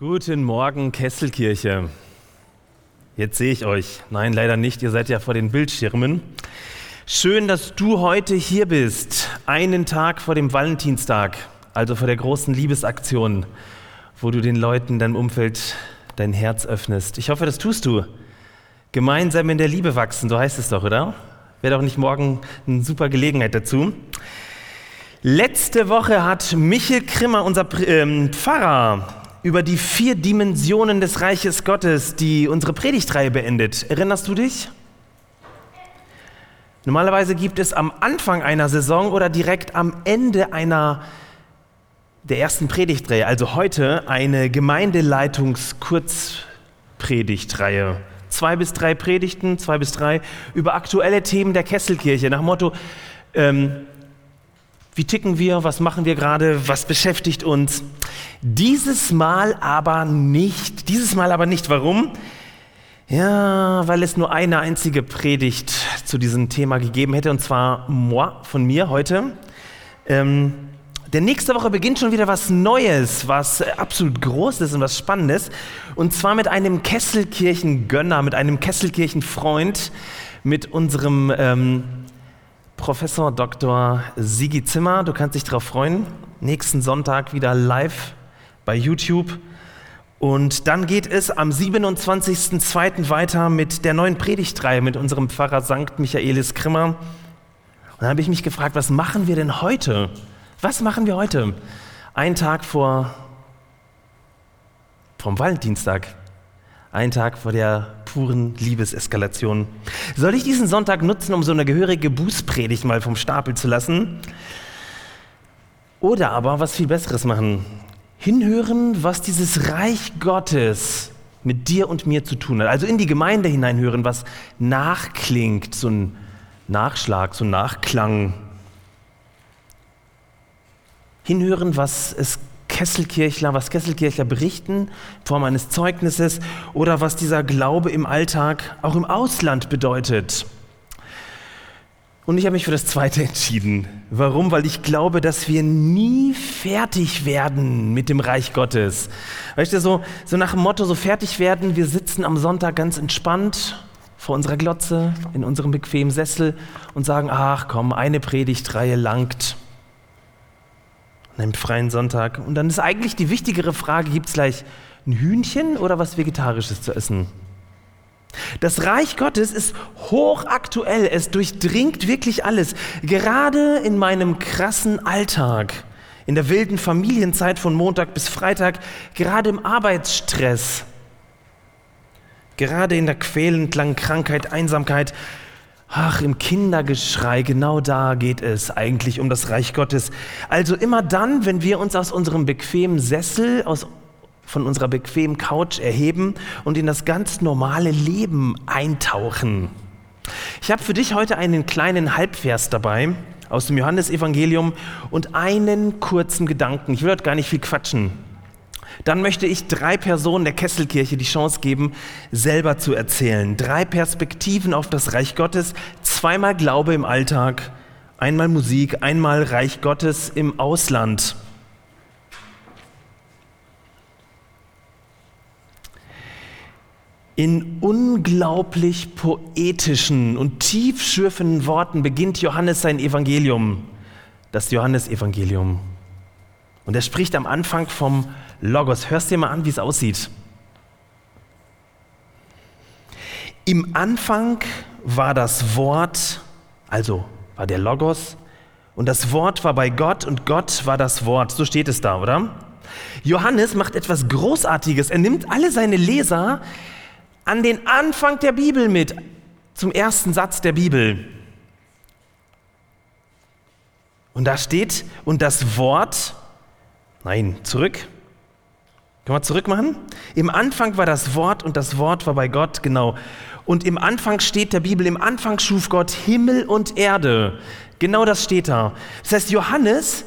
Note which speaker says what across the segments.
Speaker 1: Guten Morgen, Kesselkirche. Jetzt sehe ich euch. Nein, leider nicht. Ihr seid ja vor den Bildschirmen. Schön, dass du heute hier bist. Einen Tag vor dem Valentinstag, also vor der großen Liebesaktion, wo du den Leuten in deinem Umfeld dein Herz öffnest. Ich hoffe, das tust du. Gemeinsam in der Liebe wachsen, so heißt es doch, oder? Wäre doch nicht morgen eine super Gelegenheit dazu. Letzte Woche hat Michel Krimmer, unser ähm, Pfarrer, über die vier Dimensionen des Reiches Gottes, die unsere Predigtreihe beendet. Erinnerst du dich? Normalerweise gibt es am Anfang einer Saison oder direkt am Ende einer der ersten Predigtreihe, also heute eine Gemeindeleitungs-Kurzpredigtreihe. Zwei bis drei Predigten, zwei bis drei, über aktuelle Themen der Kesselkirche, nach Motto, ähm, wie ticken wir? Was machen wir gerade? Was beschäftigt uns? Dieses Mal aber nicht. Dieses Mal aber nicht. Warum? Ja, weil es nur eine einzige Predigt zu diesem Thema gegeben hätte, und zwar moi, von mir heute. Ähm, denn nächste Woche beginnt schon wieder was Neues, was absolut Großes und was Spannendes. Und zwar mit einem Kesselkirchen-Gönner, mit einem Kesselkirchen-Freund, mit unserem ähm, Professor Dr. Sigi Zimmer. Du kannst dich darauf freuen. Nächsten Sonntag wieder live bei YouTube. Und dann geht es am 27.02. weiter mit der neuen Predigtreihe mit unserem Pfarrer St. Michaelis Krimmer. Und dann habe ich mich gefragt, was machen wir denn heute? Was machen wir heute? Ein Tag vor vom Valentinstag. Ein Tag vor der puren Liebeseskalation. Soll ich diesen Sonntag nutzen, um so eine gehörige Bußpredigt mal vom Stapel zu lassen? Oder aber was viel Besseres machen? Hinhören, was dieses Reich Gottes mit dir und mir zu tun hat. Also in die Gemeinde hineinhören, was nachklingt, so ein Nachschlag, so ein Nachklang. Hinhören, was es Kesselkirchler, was Kesselkirchler berichten in Form eines Zeugnisses oder was dieser Glaube im Alltag auch im Ausland bedeutet. Und ich habe mich für das Zweite entschieden. Warum? Weil ich glaube, dass wir nie fertig werden mit dem Reich Gottes. Weißt du, so, so nach dem Motto, so fertig werden, wir sitzen am Sonntag ganz entspannt vor unserer Glotze, in unserem bequemen Sessel und sagen, ach komm, eine Predigtreihe langt an einem freien Sonntag. Und dann ist eigentlich die wichtigere Frage, gibt es gleich ein Hühnchen oder was Vegetarisches zu essen? Das Reich Gottes ist hochaktuell, es durchdringt wirklich alles. Gerade in meinem krassen Alltag, in der wilden Familienzeit von Montag bis Freitag, gerade im Arbeitsstress, gerade in der quälend langen Krankheit, Einsamkeit, Ach, im Kindergeschrei, genau da geht es eigentlich um das Reich Gottes. Also immer dann, wenn wir uns aus unserem bequemen Sessel, aus, von unserer bequemen Couch erheben und in das ganz normale Leben eintauchen. Ich habe für dich heute einen kleinen Halbvers dabei aus dem Johannesevangelium und einen kurzen Gedanken. Ich will heute gar nicht viel quatschen dann möchte ich drei Personen der Kesselkirche die Chance geben, selber zu erzählen. Drei Perspektiven auf das Reich Gottes, zweimal Glaube im Alltag, einmal Musik, einmal Reich Gottes im Ausland. In unglaublich poetischen und tiefschürfenden Worten beginnt Johannes sein Evangelium, das Johannesevangelium. Und er spricht am Anfang vom Logos. Hörst dir mal an, wie es aussieht. Im Anfang war das Wort, also war der Logos, und das Wort war bei Gott und Gott war das Wort. So steht es da, oder? Johannes macht etwas Großartiges. Er nimmt alle seine Leser an den Anfang der Bibel mit, zum ersten Satz der Bibel. Und da steht, und das Wort, nein, zurück, können wir zurückmachen? Im Anfang war das Wort und das Wort war bei Gott, genau. Und im Anfang steht der Bibel, im Anfang schuf Gott Himmel und Erde. Genau das steht da. Das heißt, Johannes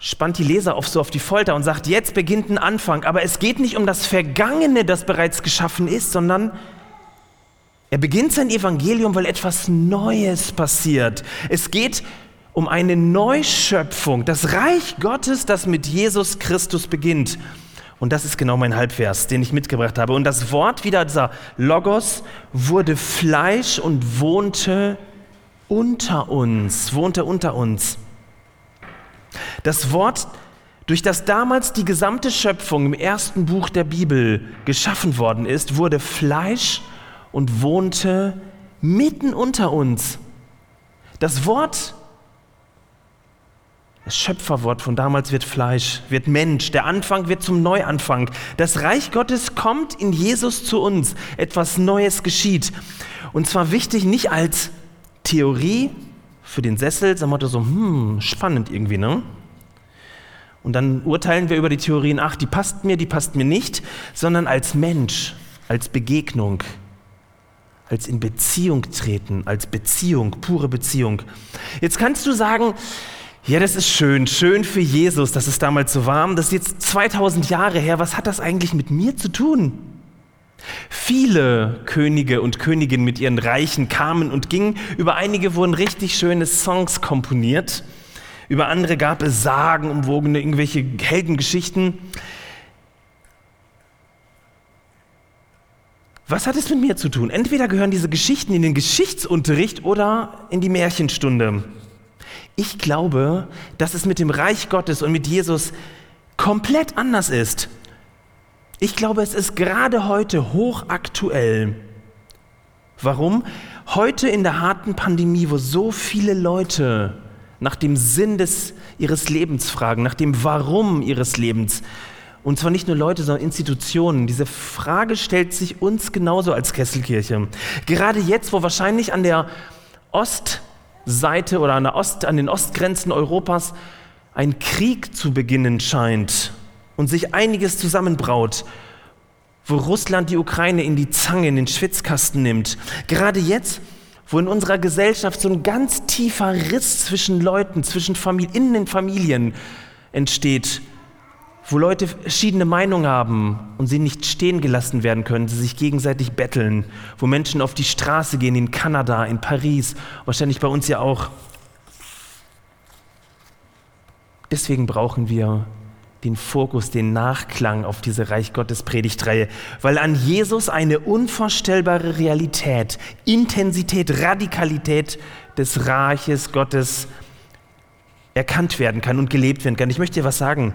Speaker 1: spannt die Leser auf so auf die Folter und sagt, jetzt beginnt ein Anfang. Aber es geht nicht um das Vergangene, das bereits geschaffen ist, sondern er beginnt sein Evangelium, weil etwas Neues passiert. Es geht um eine Neuschöpfung, das Reich Gottes, das mit Jesus Christus beginnt. Und das ist genau mein Halbvers, den ich mitgebracht habe. Und das Wort wieder, dieser Logos, wurde Fleisch und wohnte unter uns, wohnte unter uns. Das Wort, durch das damals die gesamte Schöpfung im ersten Buch der Bibel geschaffen worden ist, wurde Fleisch und wohnte mitten unter uns. Das Wort das Schöpferwort von damals wird Fleisch, wird Mensch. Der Anfang wird zum Neuanfang. Das Reich Gottes kommt in Jesus zu uns. Etwas Neues geschieht. Und zwar wichtig nicht als Theorie für den Sessel, wir so, hm, spannend irgendwie, ne? Und dann urteilen wir über die Theorien, ach, die passt mir, die passt mir nicht, sondern als Mensch, als Begegnung, als in Beziehung treten, als Beziehung, pure Beziehung. Jetzt kannst du sagen, ja, das ist schön, schön für Jesus, dass es damals so warm, das ist jetzt 2000 Jahre her, was hat das eigentlich mit mir zu tun? Viele Könige und Königinnen mit ihren Reichen kamen und gingen, über einige wurden richtig schöne Songs komponiert, über andere gab es sagenumwogene irgendwelche Heldengeschichten. Was hat es mit mir zu tun? Entweder gehören diese Geschichten in den Geschichtsunterricht oder in die Märchenstunde. Ich glaube, dass es mit dem Reich Gottes und mit Jesus komplett anders ist. Ich glaube, es ist gerade heute hochaktuell. Warum? Heute in der harten Pandemie, wo so viele Leute nach dem Sinn des, ihres Lebens fragen, nach dem Warum ihres Lebens, und zwar nicht nur Leute, sondern Institutionen. Diese Frage stellt sich uns genauso als Kesselkirche. Gerade jetzt, wo wahrscheinlich an der Ost- Seite oder an, Ost, an den Ostgrenzen Europas ein Krieg zu beginnen scheint und sich einiges zusammenbraut, wo Russland die Ukraine in die Zange, in den Schwitzkasten nimmt. Gerade jetzt, wo in unserer Gesellschaft so ein ganz tiefer Riss zwischen Leuten, zwischen Familien, in den Familien entsteht, wo Leute verschiedene Meinungen haben und sie nicht stehen gelassen werden können, sie sich gegenseitig betteln, wo Menschen auf die Straße gehen in Kanada, in Paris, wahrscheinlich bei uns ja auch. Deswegen brauchen wir den Fokus, den Nachklang auf diese Reich Gottes Predigtreihe, weil an Jesus eine unvorstellbare Realität, Intensität, Radikalität des Reiches Gottes erkannt werden kann und gelebt werden kann. Ich möchte dir was sagen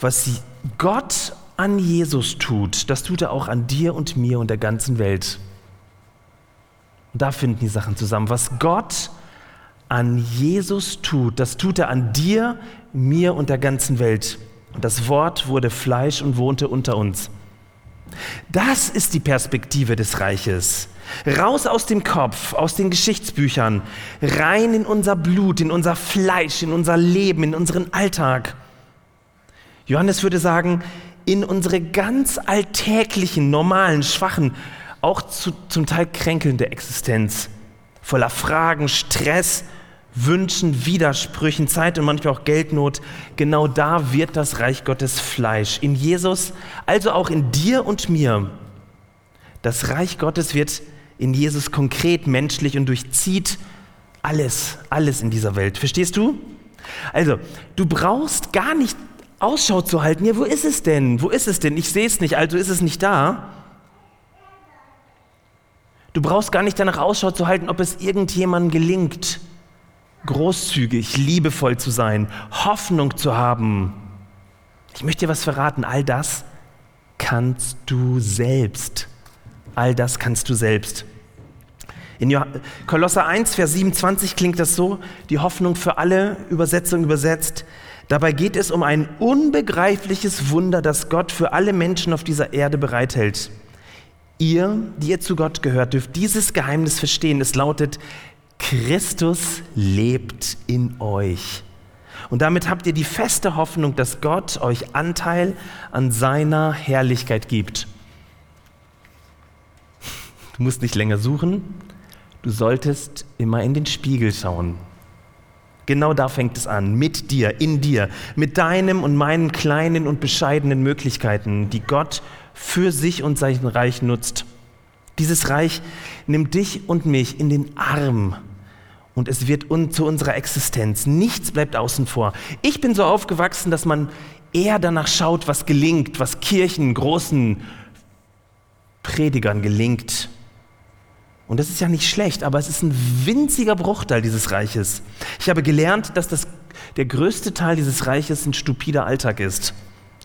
Speaker 1: was Gott an Jesus tut, das tut er auch an dir und mir und der ganzen Welt. Und da finden die Sachen zusammen. Was Gott an Jesus tut, das tut er an dir, mir und der ganzen Welt. Und das Wort wurde Fleisch und wohnte unter uns. Das ist die Perspektive des Reiches. Raus aus dem Kopf, aus den Geschichtsbüchern, rein in unser Blut, in unser Fleisch, in unser Leben, in unseren Alltag. Johannes würde sagen, in unsere ganz alltäglichen, normalen, schwachen, auch zu, zum Teil kränkelnde Existenz, voller Fragen, Stress, Wünschen, Widersprüchen, Zeit und manchmal auch Geldnot, genau da wird das Reich Gottes Fleisch. In Jesus, also auch in dir und mir. Das Reich Gottes wird in Jesus konkret, menschlich und durchzieht alles, alles in dieser Welt. Verstehst du? Also, du brauchst gar nicht Ausschau zu halten. Ja, wo ist es denn? Wo ist es denn? Ich sehe es nicht, also ist es nicht da. Du brauchst gar nicht danach Ausschau zu halten, ob es irgendjemandem gelingt, großzügig, liebevoll zu sein, Hoffnung zu haben. Ich möchte dir was verraten, all das kannst du selbst. All das kannst du selbst. In Kolosser 1, Vers 27 klingt das so, die Hoffnung für alle, Übersetzung übersetzt, Dabei geht es um ein unbegreifliches Wunder, das Gott für alle Menschen auf dieser Erde bereithält. Ihr, die ihr zu Gott gehört, dürft dieses Geheimnis verstehen. Es lautet, Christus lebt in euch. Und damit habt ihr die feste Hoffnung, dass Gott euch Anteil an seiner Herrlichkeit gibt. Du musst nicht länger suchen, du solltest immer in den Spiegel schauen. Genau da fängt es an, mit dir, in dir, mit deinem und meinen kleinen und bescheidenen Möglichkeiten, die Gott für sich und sein Reich nutzt. Dieses Reich nimmt dich und mich in den Arm und es wird un zu unserer Existenz. Nichts bleibt außen vor. Ich bin so aufgewachsen, dass man eher danach schaut, was gelingt, was Kirchen, großen Predigern gelingt. Und das ist ja nicht schlecht, aber es ist ein winziger Bruchteil dieses Reiches. Ich habe gelernt, dass das, der größte Teil dieses Reiches ein stupider Alltag ist.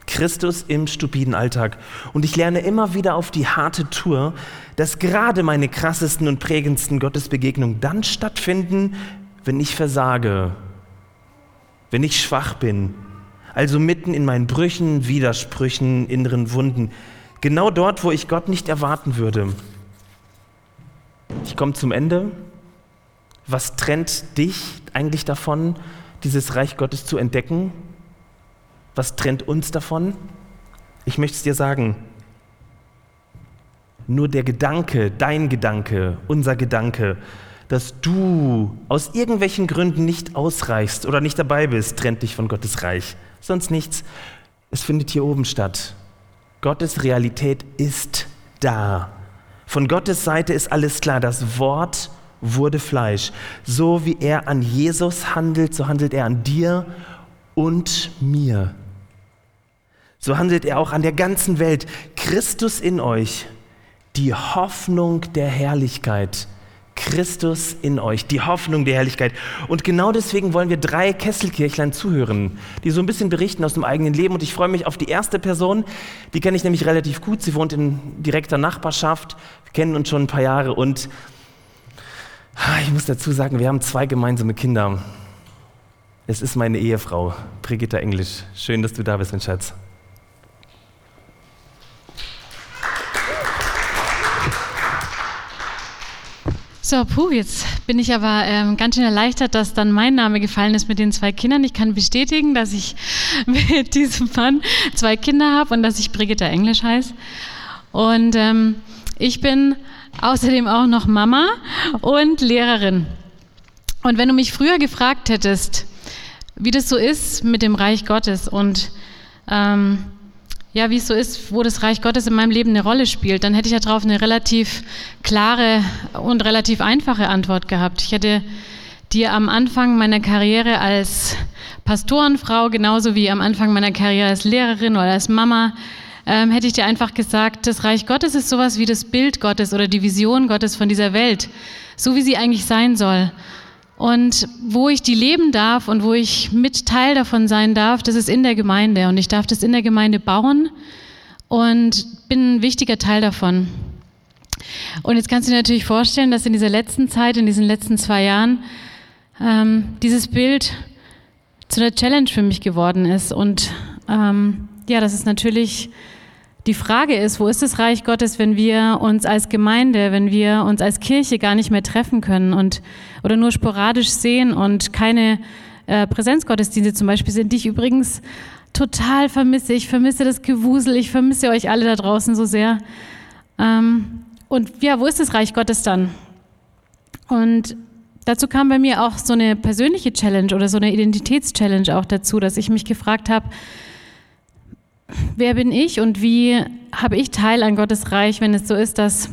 Speaker 1: Christus im stupiden Alltag. Und ich lerne immer wieder auf die harte Tour, dass gerade meine krassesten und prägendsten Gottesbegegnungen dann stattfinden, wenn ich versage, wenn ich schwach bin, also mitten in meinen Brüchen, Widersprüchen, inneren Wunden, genau dort, wo ich Gott nicht erwarten würde. Ich komme zum Ende. Was trennt dich eigentlich davon, dieses Reich Gottes zu entdecken? Was trennt uns davon? Ich möchte es dir sagen. Nur der Gedanke, dein Gedanke, unser Gedanke, dass du aus irgendwelchen Gründen nicht ausreichst oder nicht dabei bist, trennt dich von Gottes Reich. Sonst nichts. Es findet hier oben statt. Gottes Realität ist da. Von Gottes Seite ist alles klar. Das Wort wurde Fleisch. So wie er an Jesus handelt, so handelt er an dir und mir. So handelt er auch an der ganzen Welt. Christus in euch, die Hoffnung der Herrlichkeit. Christus in euch, die Hoffnung der Herrlichkeit. Und genau deswegen wollen wir drei Kesselkirchlein zuhören, die so ein bisschen berichten aus dem eigenen Leben. Und ich freue mich auf die erste Person, die kenne ich nämlich relativ gut. Sie wohnt in direkter Nachbarschaft. Wir kennen uns schon ein paar Jahre und ah, ich muss dazu sagen, wir haben zwei gemeinsame Kinder. Es ist meine Ehefrau, Brigitta Englisch. Schön, dass du da bist, mein Schatz.
Speaker 2: So, puh, jetzt bin ich aber ähm, ganz schön erleichtert, dass dann mein Name gefallen ist mit den zwei Kindern. Ich kann bestätigen, dass ich mit diesem Mann zwei Kinder habe und dass ich Brigitte Englisch heiße. Und ähm, ich bin außerdem auch noch Mama und Lehrerin. Und wenn du mich früher gefragt hättest, wie das so ist mit dem Reich Gottes und ähm, ja, wie es so ist, wo das Reich Gottes in meinem Leben eine Rolle spielt, dann hätte ich ja darauf eine relativ klare und relativ einfache Antwort gehabt. Ich hätte dir am Anfang meiner Karriere als Pastorenfrau, genauso wie am Anfang meiner Karriere als Lehrerin oder als Mama, ähm, hätte ich dir einfach gesagt, das Reich Gottes ist sowas wie das Bild Gottes oder die Vision Gottes von dieser Welt, so wie sie eigentlich sein soll. Und wo ich die leben darf und wo ich mit Teil davon sein darf, das ist in der Gemeinde. Und ich darf das in der Gemeinde bauen und bin ein wichtiger Teil davon. Und jetzt kannst du dir natürlich vorstellen, dass in dieser letzten Zeit, in diesen letzten zwei Jahren, ähm, dieses Bild zu einer Challenge für mich geworden ist. Und ähm, ja, das ist natürlich die Frage ist, wo ist das Reich Gottes, wenn wir uns als Gemeinde, wenn wir uns als Kirche gar nicht mehr treffen können und oder nur sporadisch sehen und keine äh, Präsenzgottesdienste zum Beispiel sind, die ich übrigens total vermisse. Ich vermisse das Gewusel, ich vermisse euch alle da draußen so sehr. Ähm, und ja, wo ist das Reich Gottes dann? Und dazu kam bei mir auch so eine persönliche Challenge oder so eine Identitätschallenge auch dazu, dass ich mich gefragt habe, wer bin ich und wie habe ich Teil an Gottes Reich, wenn es so ist, dass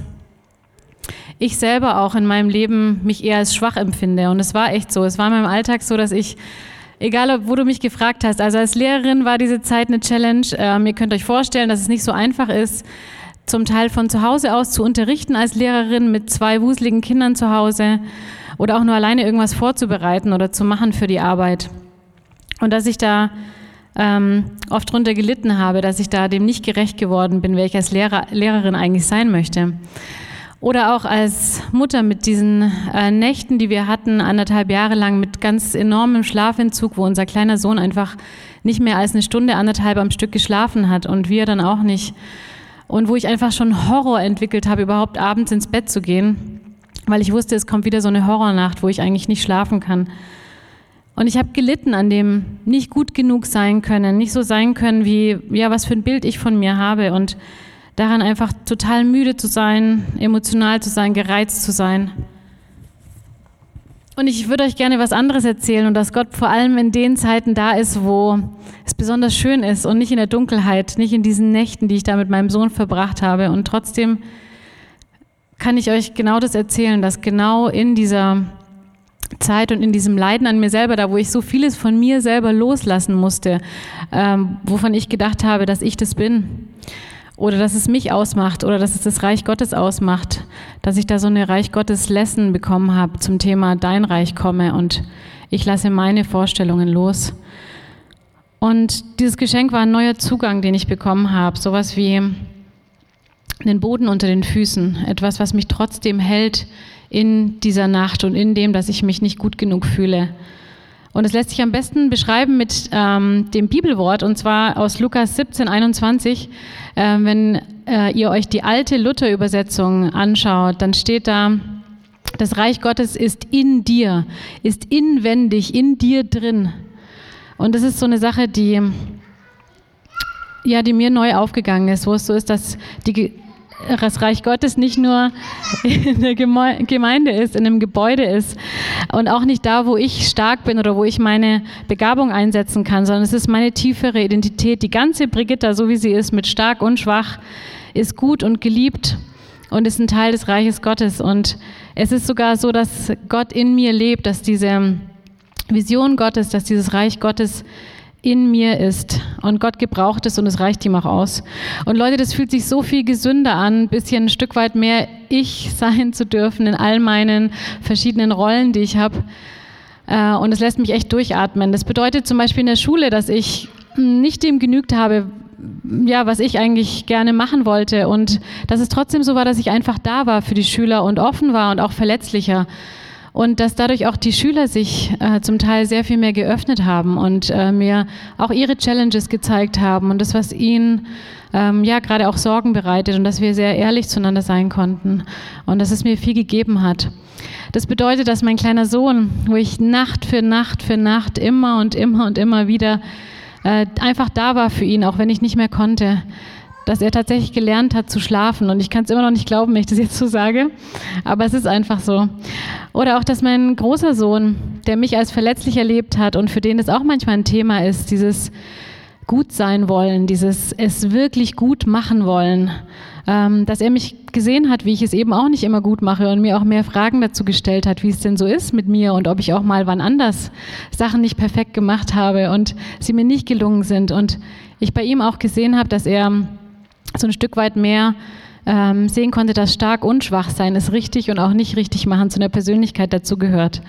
Speaker 2: ich selber auch in meinem Leben mich eher als schwach empfinde. Und es war echt so. Es war in meinem Alltag so, dass ich, egal wo du mich gefragt hast, also als Lehrerin war diese Zeit eine Challenge. Ähm, ihr könnt euch vorstellen, dass es nicht so einfach ist, zum Teil von zu Hause aus zu unterrichten als Lehrerin mit zwei wuseligen Kindern zu Hause oder auch nur alleine irgendwas vorzubereiten oder zu machen für die Arbeit. Und dass ich da ähm, oft darunter gelitten habe, dass ich da dem nicht gerecht geworden bin, wer ich als Lehrer, Lehrerin eigentlich sein möchte. Oder auch als Mutter mit diesen äh, Nächten, die wir hatten, anderthalb Jahre lang mit ganz enormem Schlafentzug, wo unser kleiner Sohn einfach nicht mehr als eine Stunde, anderthalb am Stück geschlafen hat und wir dann auch nicht. Und wo ich einfach schon Horror entwickelt habe, überhaupt abends ins Bett zu gehen, weil ich wusste, es kommt wieder so eine Horrornacht, wo ich eigentlich nicht schlafen kann. Und ich habe gelitten an dem nicht gut genug sein können, nicht so sein können, wie, ja, was für ein Bild ich von mir habe und daran einfach total müde zu sein, emotional zu sein, gereizt zu sein. Und ich würde euch gerne was anderes erzählen und dass Gott vor allem in den Zeiten da ist, wo es besonders schön ist und nicht in der Dunkelheit, nicht in diesen Nächten, die ich da mit meinem Sohn verbracht habe. Und trotzdem kann ich euch genau das erzählen, dass genau in dieser Zeit und in diesem Leiden an mir selber, da wo ich so vieles von mir selber loslassen musste, ähm, wovon ich gedacht habe, dass ich das bin. Oder dass es mich ausmacht oder dass es das Reich Gottes ausmacht, dass ich da so eine Reich Gottes Lesson bekommen habe zum Thema Dein Reich komme und ich lasse meine Vorstellungen los. Und dieses Geschenk war ein neuer Zugang, den ich bekommen habe, sowas wie den Boden unter den Füßen, etwas, was mich trotzdem hält in dieser Nacht und in dem, dass ich mich nicht gut genug fühle. Und es lässt sich am besten beschreiben mit ähm, dem Bibelwort, und zwar aus Lukas 17, 21. Äh, wenn äh, ihr euch die alte Luther-Übersetzung anschaut, dann steht da, das Reich Gottes ist in dir, ist inwendig, in dir drin. Und das ist so eine Sache, die, ja, die mir neu aufgegangen ist, wo es so ist, dass die, das Reich Gottes nicht nur in der Gemeinde ist, in einem Gebäude ist und auch nicht da, wo ich stark bin oder wo ich meine Begabung einsetzen kann, sondern es ist meine tiefere Identität. Die ganze Brigitta, so wie sie ist, mit stark und schwach, ist gut und geliebt und ist ein Teil des Reiches Gottes. Und es ist sogar so, dass Gott in mir lebt, dass diese Vision Gottes, dass dieses Reich Gottes in mir ist und Gott gebraucht es und es reicht ihm auch aus. Und Leute, das fühlt sich so viel gesünder an, ein bisschen ein Stück weit mehr ich sein zu dürfen in all meinen verschiedenen Rollen, die ich habe. Äh, und es lässt mich echt durchatmen. Das bedeutet zum Beispiel in der Schule, dass ich nicht dem genügt habe, ja, was ich eigentlich gerne machen wollte. Und dass es trotzdem so war, dass ich einfach da war für die Schüler und offen war und auch verletzlicher und dass dadurch auch die Schüler sich äh, zum Teil sehr viel mehr geöffnet haben und äh, mir auch ihre Challenges gezeigt haben und das, was ihnen ähm, ja gerade auch Sorgen bereitet und dass wir sehr ehrlich zueinander sein konnten und dass es mir viel gegeben hat. Das bedeutet, dass mein kleiner Sohn, wo ich Nacht für Nacht für Nacht immer und immer und immer wieder äh, einfach da war für ihn, auch wenn ich nicht mehr konnte, dass er tatsächlich gelernt hat zu schlafen. Und ich kann es immer noch nicht glauben, wenn ich das jetzt so sage, aber es ist einfach so. Oder auch, dass mein großer Sohn, der mich als verletzlich erlebt hat und für den es auch manchmal ein Thema ist, dieses gut sein wollen, dieses es wirklich gut machen wollen, ähm, dass er mich gesehen hat, wie ich es eben auch nicht immer gut mache und mir auch mehr Fragen dazu gestellt hat, wie es denn so ist mit mir und ob ich auch mal wann anders Sachen nicht perfekt gemacht habe und sie mir nicht gelungen sind. Und ich bei ihm auch gesehen habe, dass er so ein Stück weit mehr ähm, sehen konnte, dass stark und schwach sein ist richtig und auch nicht richtig machen zu einer Persönlichkeit dazu gehört.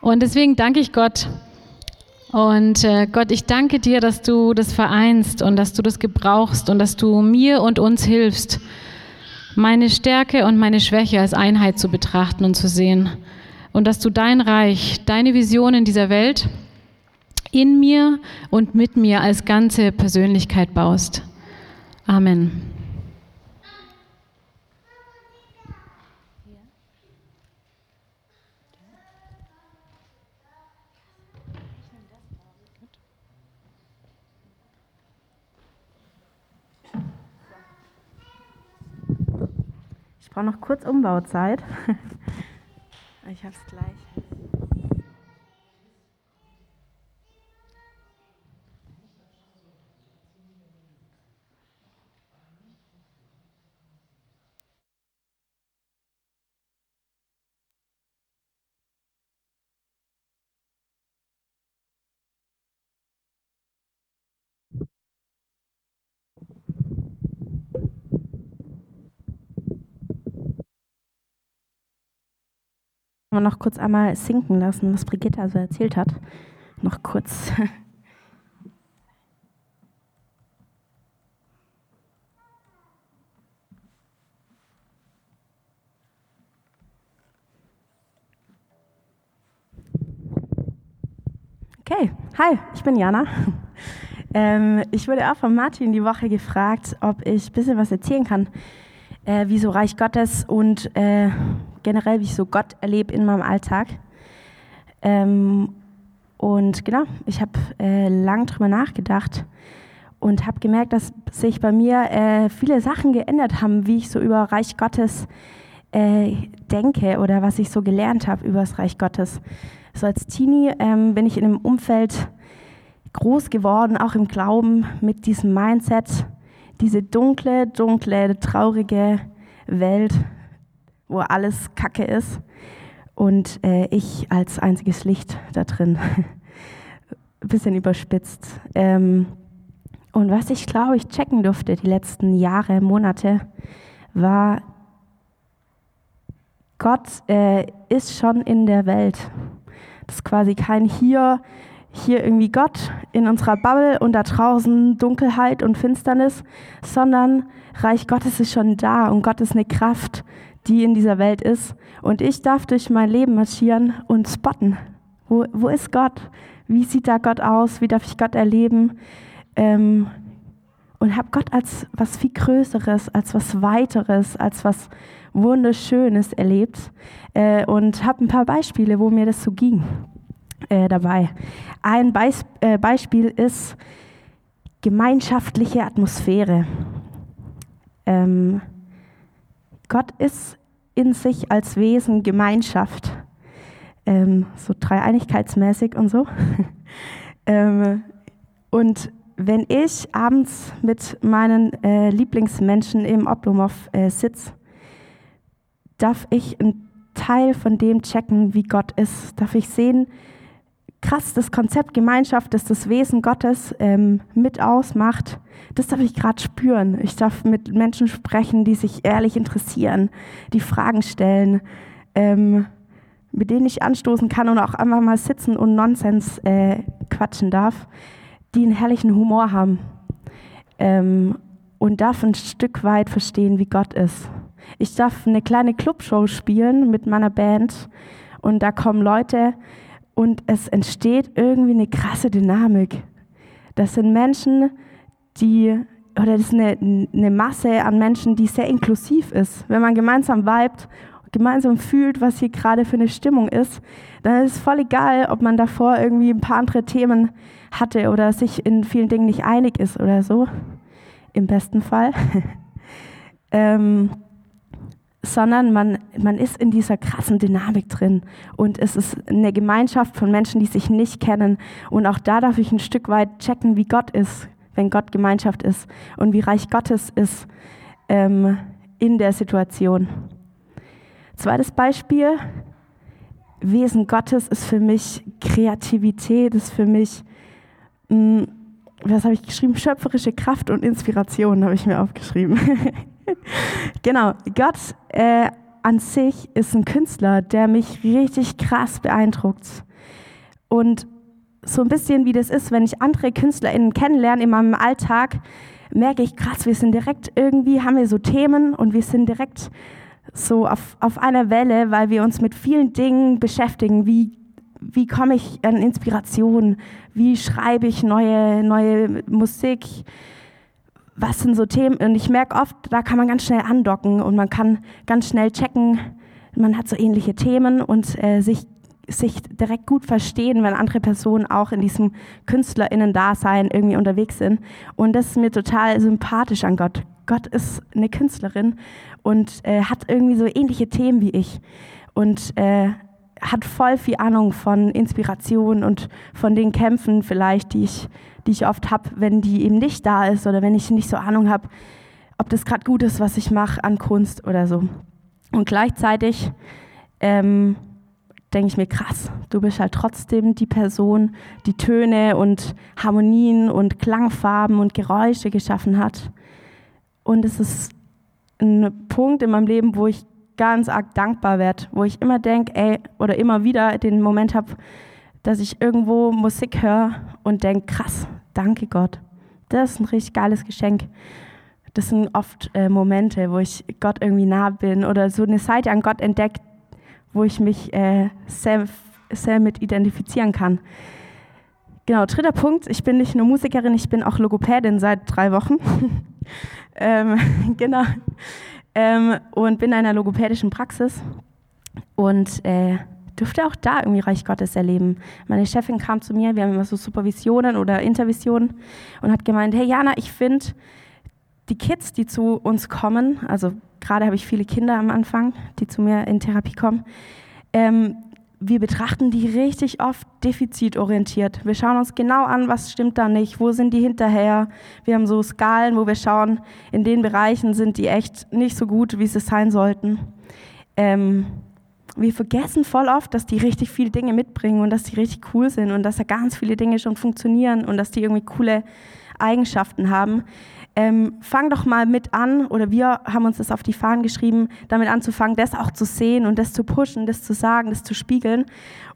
Speaker 2: Und deswegen danke ich Gott. Und äh, Gott, ich danke dir, dass du das vereinst und dass du das gebrauchst und dass du mir und uns hilfst, meine Stärke und meine Schwäche als Einheit zu betrachten und zu sehen. Und dass du dein Reich, deine Vision in dieser Welt in mir und mit mir als ganze Persönlichkeit baust. Amen.
Speaker 3: Ich brauche noch kurz Umbauzeit. Ich habe es gleich. Wir noch kurz einmal sinken lassen, was Brigitte so erzählt hat. Noch kurz. Okay, hi, ich bin Jana. Ähm, ich wurde auch von Martin die Woche gefragt, ob ich ein bisschen was erzählen kann, äh, wie so Reich Gottes und äh, generell, wie ich so Gott erlebe in meinem Alltag. Ähm, und genau, ich habe äh, lang drüber nachgedacht und habe gemerkt, dass sich bei mir äh, viele Sachen geändert haben, wie ich so über Reich Gottes äh, denke oder was ich so gelernt habe über das Reich Gottes. So als Teenie ähm, bin ich in einem Umfeld groß geworden, auch im Glauben, mit diesem Mindset, diese dunkle, dunkle, traurige Welt wo alles Kacke ist. und äh, ich als einziges Licht da drin. Bisschen überspitzt. Ähm, und was ich glaube, ich checken durfte die letzten Jahre, Monate, war, Gott äh, ist schon in der Welt. Das ist quasi kein hier, hier irgendwie Gott in unserer Bubble und da draußen Dunkelheit und Finsternis, sondern Reich Gottes ist schon da und Gott ist eine Kraft, die in dieser Welt ist. Und ich darf durch mein Leben marschieren und spotten. Wo, wo ist Gott? Wie sieht da Gott aus? Wie darf ich Gott erleben? Ähm, und habe Gott als was viel Größeres, als was Weiteres, als was Wunderschönes erlebt. Äh, und habe ein paar Beispiele, wo mir das so ging äh, dabei. Ein Beis äh, Beispiel ist gemeinschaftliche Atmosphäre. Ähm, Gott ist in sich als Wesen Gemeinschaft, ähm, so dreieinigkeitsmäßig und so. ähm, und wenn ich abends mit meinen äh, Lieblingsmenschen im Oblomov äh, sitze, darf ich einen Teil von dem checken, wie Gott ist. Darf ich sehen, krass, das Konzept Gemeinschaft, das das Wesen Gottes ähm, mit ausmacht, das darf ich gerade spüren. Ich darf mit Menschen sprechen, die sich ehrlich interessieren, die Fragen stellen, ähm, mit denen ich anstoßen kann und auch einfach mal sitzen und Nonsens äh, quatschen darf, die einen herrlichen Humor haben ähm, und darf ein Stück weit verstehen, wie Gott ist. Ich darf eine kleine Clubshow spielen mit meiner Band und da kommen Leute und es entsteht irgendwie eine krasse Dynamik. Das sind Menschen, die, oder das ist eine, eine Masse an Menschen, die sehr inklusiv ist. Wenn man gemeinsam vibet, gemeinsam fühlt, was hier gerade für eine Stimmung ist, dann ist es voll egal, ob man davor irgendwie ein paar andere Themen hatte oder sich in vielen Dingen nicht einig ist oder so. Im besten Fall. ähm, sondern man, man ist in dieser krassen Dynamik drin und es ist eine Gemeinschaft von Menschen, die sich nicht kennen und auch da darf ich ein Stück weit checken, wie Gott ist, wenn Gott Gemeinschaft ist und wie reich Gottes ist ähm, in der Situation. Zweites Beispiel, Wesen Gottes ist für mich Kreativität, ist für mich, mh, hm, was habe ich geschrieben, schöpferische Kraft und Inspiration habe ich mir aufgeschrieben. genau, Gott äh, an sich ist ein Künstler, der mich richtig krass beeindruckt. Und so ein bisschen wie das ist, wenn ich andere KünstlerInnen kennenlerne in meinem Alltag, merke ich krass, wir sind direkt irgendwie, haben wir so Themen und wir sind direkt so auf, auf einer Welle, weil wir uns mit vielen Dingen beschäftigen. Wie, wie komme ich an Inspiration? Wie schreibe ich neue, neue Musik? Was sind so Themen? Und ich merke oft, da kann man ganz schnell andocken und man kann ganz schnell checken, man hat so ähnliche Themen und äh, sich, sich direkt gut verstehen, wenn andere Personen auch in diesem KünstlerInnen-Dasein irgendwie unterwegs sind. Und das ist mir total sympathisch an Gott. Gott ist eine Künstlerin und äh, hat irgendwie so ähnliche Themen wie ich. Und äh, hat voll viel Ahnung von Inspiration und von den Kämpfen vielleicht, die ich, die ich oft habe, wenn die eben nicht da ist oder wenn ich nicht so Ahnung habe, ob das gerade gut ist, was ich mache an Kunst oder so. Und gleichzeitig ähm, denke ich mir, krass, du bist halt trotzdem die Person, die Töne und Harmonien und Klangfarben und Geräusche geschaffen hat. Und es ist ein Punkt in meinem Leben, wo ich ganz arg dankbar werde, wo ich immer denke, ey, oder immer wieder den Moment habe, dass ich irgendwo Musik höre und denke, krass, danke Gott. Das ist ein richtig geiles Geschenk. Das sind oft äh, Momente, wo ich Gott irgendwie nah bin oder so eine Seite an Gott entdeckt, wo ich mich äh, sehr, sehr mit identifizieren kann. Genau, dritter Punkt. Ich bin nicht nur Musikerin, ich bin auch Logopädin seit drei Wochen. ähm, genau ähm, und bin in einer logopädischen Praxis und äh, durfte auch da irgendwie Reich Gottes erleben. Meine Chefin kam zu mir, wir haben immer so Supervisionen oder Intervisionen und hat gemeint, hey Jana, ich finde die Kids, die zu uns kommen, also gerade habe ich viele Kinder am Anfang, die zu mir in Therapie kommen, ähm, wir betrachten die richtig oft defizitorientiert. Wir schauen uns genau an, was stimmt da nicht, wo sind die hinterher. Wir haben so Skalen, wo wir schauen, in den Bereichen sind die echt nicht so gut, wie sie sein sollten. Ähm, wir vergessen voll oft, dass die richtig viele Dinge mitbringen und dass die richtig cool sind und dass da ganz viele Dinge schon funktionieren und dass die irgendwie coole Eigenschaften haben. Ähm, fang doch mal mit an, oder wir haben uns das auf die Fahnen geschrieben, damit anzufangen, das auch zu sehen und das zu pushen, das zu sagen, das zu spiegeln.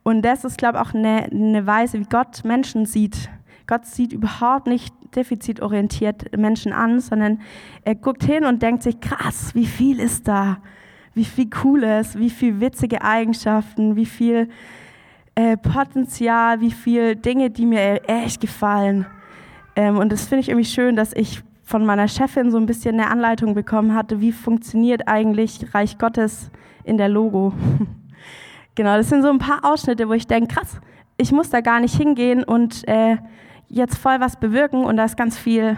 Speaker 3: Und das ist, glaube ich, auch eine, eine Weise, wie Gott Menschen sieht. Gott sieht überhaupt nicht defizitorientiert Menschen an, sondern er guckt hin und denkt sich, krass, wie viel ist da? Wie viel Cooles, wie viel witzige Eigenschaften, wie viel äh, Potenzial, wie viel Dinge, die mir echt gefallen. Ähm, und das finde ich irgendwie schön, dass ich von meiner Chefin so ein bisschen eine Anleitung bekommen hatte, wie funktioniert eigentlich Reich Gottes in der Logo. genau, das sind so ein paar Ausschnitte, wo ich denke, krass, ich muss da gar nicht hingehen und äh, jetzt voll was bewirken und da ist ganz viel,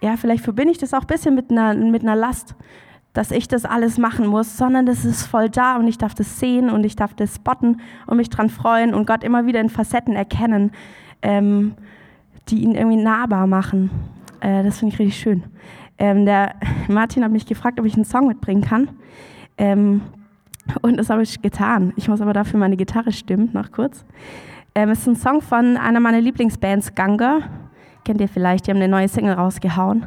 Speaker 3: ja, vielleicht verbinde ich das auch ein bisschen mit einer, mit einer Last, dass ich das alles machen muss, sondern das ist voll da und ich darf das sehen und ich darf das spotten und mich dran freuen und Gott immer wieder in Facetten erkennen, ähm, die ihn irgendwie nahbar machen. Äh, das finde ich richtig schön. Ähm, der Martin hat mich gefragt, ob ich einen Song mitbringen kann. Ähm, und das habe ich getan. Ich muss aber dafür meine Gitarre stimmen, noch kurz. Ähm, es ist ein Song von einer meiner Lieblingsbands, Ganga. Kennt ihr vielleicht, die haben eine neue Single rausgehauen.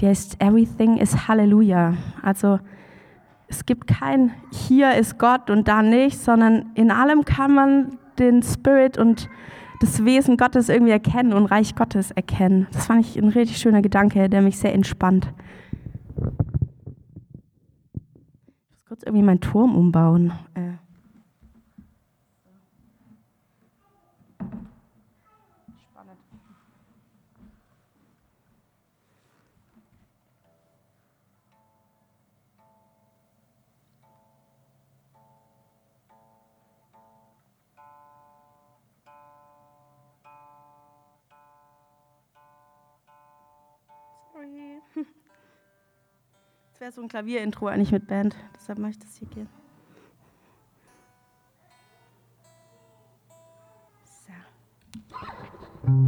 Speaker 3: Die heißt Everything is Hallelujah. Also es gibt kein Hier ist Gott und da nicht, sondern in allem kann man den Spirit und das Wesen Gottes irgendwie erkennen und Reich Gottes erkennen. Das fand ich ein richtig schöner Gedanke, der mich sehr entspannt. Ich muss kurz irgendwie meinen Turm umbauen. Äh. Das wäre so ein Klavierintro eigentlich mit Band. Deshalb mache ich das hier gerne.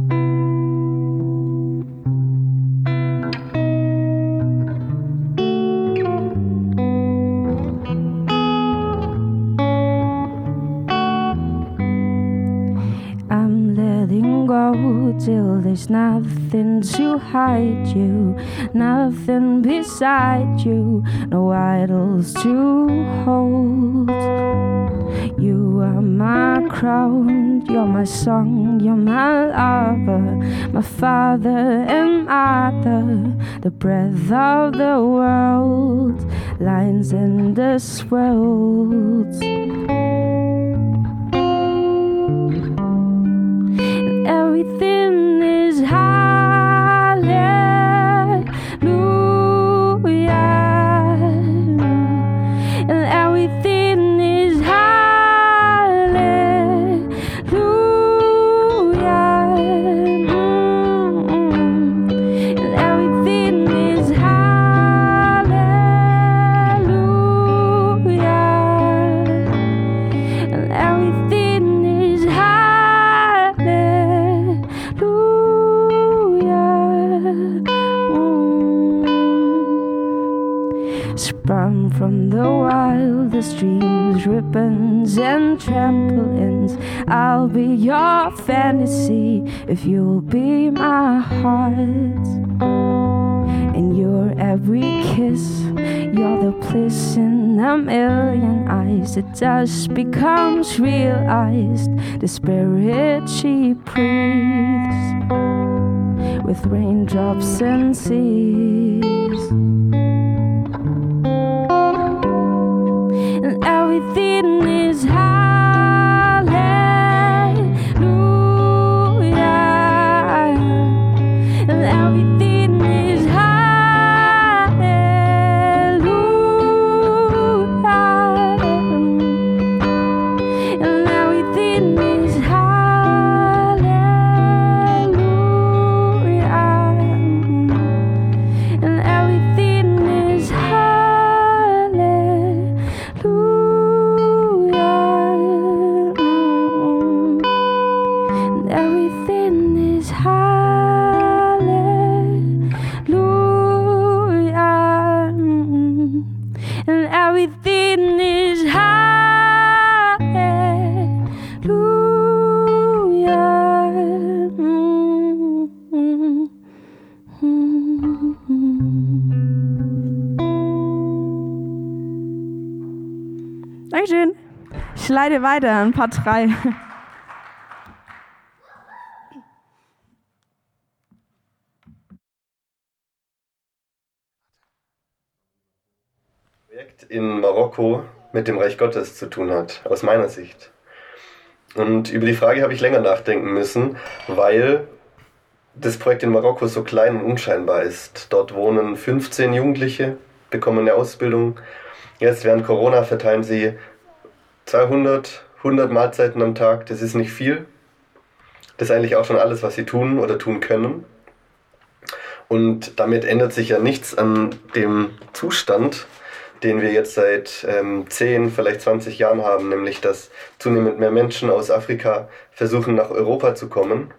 Speaker 3: So. Till there's nothing to hide you, nothing beside you, no idols to hold. You are my crown, you're my song, you're my lover, my father and mother, the breath of the world, lines in the swells. Everything wildest dreams, ribbons and trampolines. I'll be your fantasy if you'll be my heart. And your every kiss, you're the place in a million eyes. The dust becomes realized, the spirit she breathes with raindrops and seas. And everything is hallelujah. Leite weiter an Part 3.
Speaker 4: Projekt in Marokko mit dem Reich Gottes zu tun hat, aus meiner Sicht. Und über die Frage habe ich länger nachdenken müssen, weil das Projekt in Marokko so klein und unscheinbar ist. Dort wohnen 15 Jugendliche, bekommen eine Ausbildung. Jetzt während Corona verteilen sie 200, 100 Mahlzeiten am Tag. Das ist nicht viel. Das ist eigentlich auch schon alles, was sie tun oder tun können. Und damit ändert sich ja nichts an dem Zustand, den wir jetzt seit ähm, 10, vielleicht 20 Jahren haben, nämlich dass zunehmend mehr Menschen aus Afrika versuchen nach Europa zu kommen.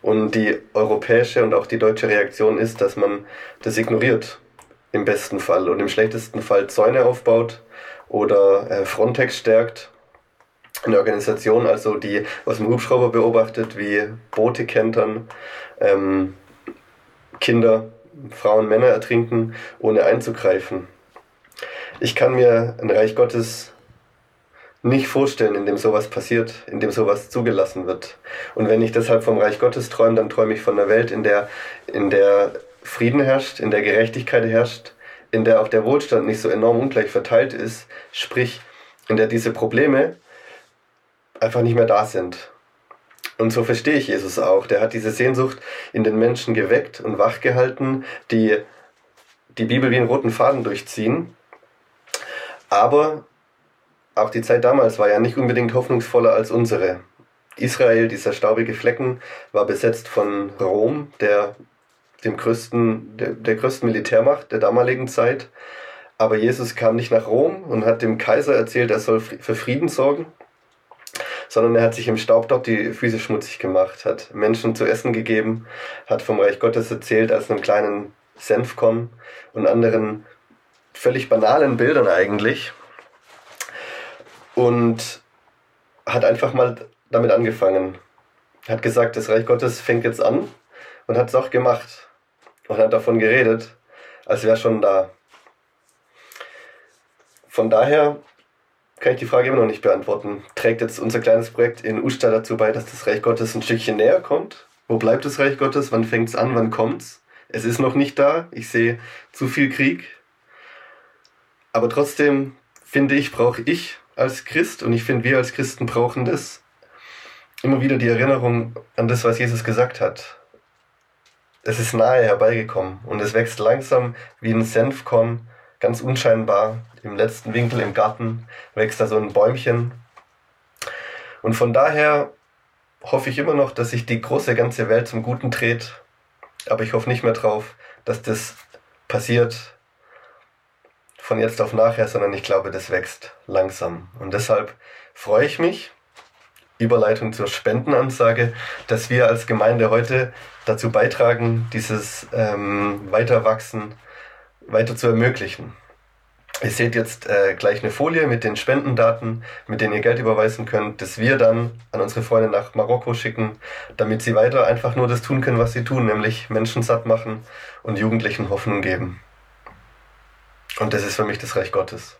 Speaker 4: Und die europäische und auch die deutsche Reaktion ist, dass man das ignoriert, im besten Fall. Und im schlechtesten Fall Zäune aufbaut oder äh, Frontex stärkt. Eine Organisation, also die aus dem Hubschrauber beobachtet, wie Boote kentern, ähm, Kinder, Frauen, Männer ertrinken, ohne einzugreifen. Ich kann mir ein Reich Gottes nicht vorstellen, in dem sowas passiert, in dem sowas zugelassen wird. Und wenn ich deshalb vom Reich Gottes träume, dann träume ich von einer Welt, in der, in der Frieden herrscht, in der Gerechtigkeit herrscht, in der auch der Wohlstand nicht so enorm ungleich verteilt ist, sprich, in der diese Probleme einfach nicht mehr da sind. Und so verstehe ich Jesus auch. Der hat diese Sehnsucht in den Menschen geweckt und wachgehalten, die die Bibel wie einen roten Faden durchziehen aber auch die Zeit damals war ja nicht unbedingt hoffnungsvoller als unsere. Israel, dieser staubige Flecken, war besetzt von Rom, der, dem größten, der, der größten Militärmacht der damaligen Zeit. Aber Jesus kam nicht nach Rom und hat dem Kaiser erzählt, er soll für Frieden sorgen, sondern er hat sich im Staub dort die Füße schmutzig gemacht, hat Menschen zu essen gegeben, hat vom Reich Gottes erzählt als einem kleinen Senfkorn und anderen völlig banalen Bildern eigentlich. Und hat einfach mal damit angefangen. Hat gesagt, das Reich Gottes fängt jetzt an und hat es auch gemacht. Und hat davon geredet, als wäre schon da. Von daher kann ich die Frage immer noch nicht beantworten. Trägt jetzt unser kleines Projekt in Usta dazu bei, dass das Reich Gottes ein Stückchen näher kommt? Wo bleibt das Reich Gottes? Wann fängt es an? Wann kommt's? Es ist noch nicht da. Ich sehe zu viel Krieg. Aber trotzdem finde ich, brauche ich als Christ und ich finde, wir als Christen brauchen das, immer wieder die Erinnerung an das, was Jesus gesagt hat. Es ist nahe herbeigekommen und es wächst langsam wie ein Senfkorn, ganz unscheinbar. Im letzten Winkel im Garten wächst da so ein Bäumchen. Und von daher hoffe ich immer noch, dass sich die große ganze Welt zum Guten dreht. Aber ich hoffe nicht mehr drauf, dass das passiert von jetzt auf nachher, sondern ich glaube, das wächst langsam. Und deshalb freue ich mich, Überleitung zur Spendenansage, dass wir als Gemeinde heute dazu beitragen, dieses ähm, Weiterwachsen weiter zu ermöglichen. Ihr seht jetzt äh, gleich eine Folie mit den Spendendaten, mit denen ihr Geld überweisen könnt, das wir dann an unsere Freunde nach Marokko schicken, damit sie weiter einfach nur das tun können, was sie tun, nämlich Menschen satt machen und Jugendlichen Hoffnung geben. Und das ist für mich das Reich Gottes.